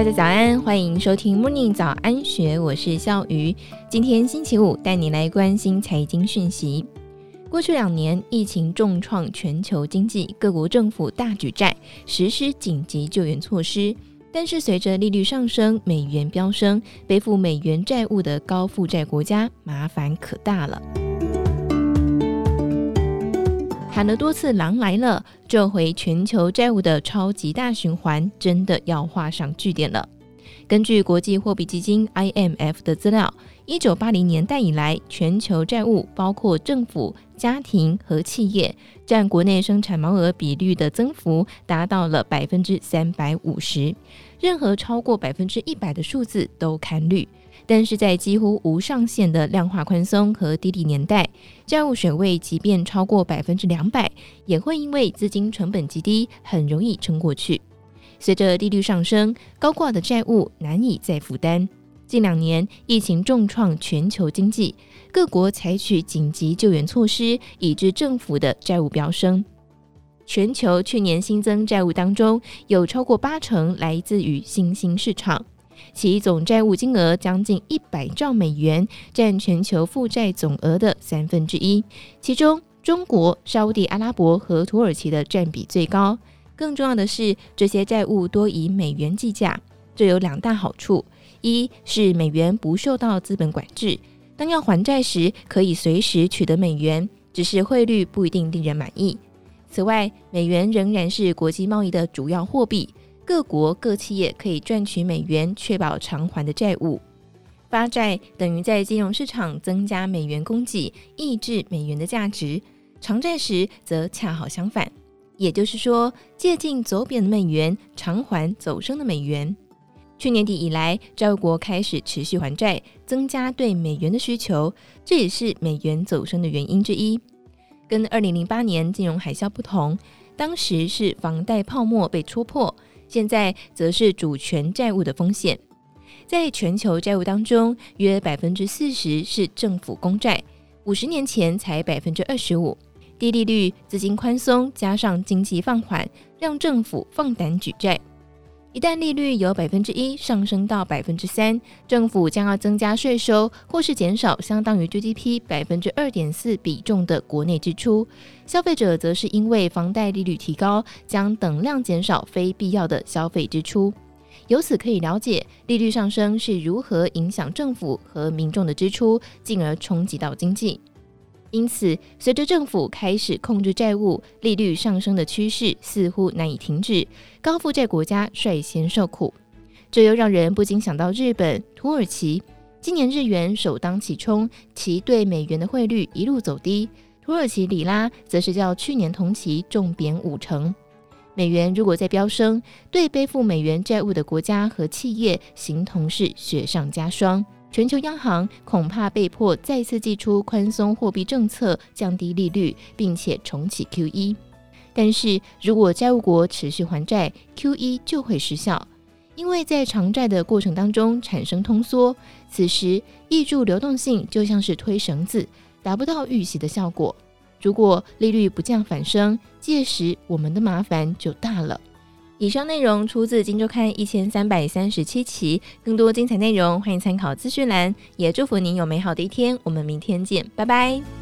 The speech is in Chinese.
大家早安，欢迎收听 Morning 早安学，我是笑鱼。今天星期五，带你来关心财经讯息。过去两年，疫情重创全球经济，各国政府大举债，实施紧急救援措施。但是，随着利率上升，美元飙升，背负美元债务的高负债国家麻烦可大了。喊了多次“狼来了”，这回全球债务的超级大循环真的要画上句点了。根据国际货币基金 IMF 的资料，一九八零年代以来，全球债务包括政府、家庭和企业，占国内生产毛额比率的增幅达到了百分之三百五十。任何超过百分之一百的数字都堪虑。但是在几乎无上限的量化宽松和低利年代，债务水位即便超过百分之两百，也会因为资金成本极低，很容易撑过去。随着利率上升，高挂的债务难以再负担。近两年疫情重创全球经济，各国采取紧急救援措施，以致政府的债务飙升。全球去年新增债务当中，有超过八成来自于新兴市场。其总债务金额将近一百兆美元，占全球负债总额的三分之一。其中，中国、沙地阿拉伯和土耳其的占比最高。更重要的是，这些债务多以美元计价，这有两大好处：一是美元不受到资本管制，当要还债时可以随时取得美元，只是汇率不一定令人满意。此外，美元仍然是国际贸易的主要货币。各国各企业可以赚取美元，确保偿还的债务。发债等于在金融市场增加美元供给，抑制美元的价值。偿债时则恰好相反，也就是说，借进走贬的美元，偿还走升的美元。去年底以来，债务国开始持续还债，增加对美元的需求，这也是美元走升的原因之一。跟二零零八年金融海啸不同，当时是房贷泡沫被戳破。现在则是主权债务的风险，在全球债务当中，约百分之四十是政府公债，五十年前才百分之二十五。低利率、资金宽松加上经济放缓，让政府放胆举债。一旦利率由百分之一上升到百分之三，政府将要增加税收，或是减少相当于 GDP 百分之二点四比重的国内支出。消费者则是因为房贷利率提高，将等量减少非必要的消费支出。由此可以了解，利率上升是如何影响政府和民众的支出，进而冲击到经济。因此，随着政府开始控制债务，利率上升的趋势似乎难以停止，高负债国家率先受苦。这又让人不禁想到日本、土耳其。今年日元首当其冲，其对美元的汇率一路走低；土耳其里拉则是较去年同期重贬五成。美元如果再飙升，对背负美元债务的国家和企业，形同是雪上加霜。全球央行恐怕被迫再次祭出宽松货币政策，降低利率，并且重启 QE。但是如果债务国持续还债，QE 就会失效，因为在偿债的过程当中产生通缩，此时挹注流动性就像是推绳子，达不到预期的效果。如果利率不降反升，届时我们的麻烦就大了。以上内容出自《金周刊》一千三百三十七期，更多精彩内容欢迎参考资讯栏。也祝福您有美好的一天，我们明天见，拜拜。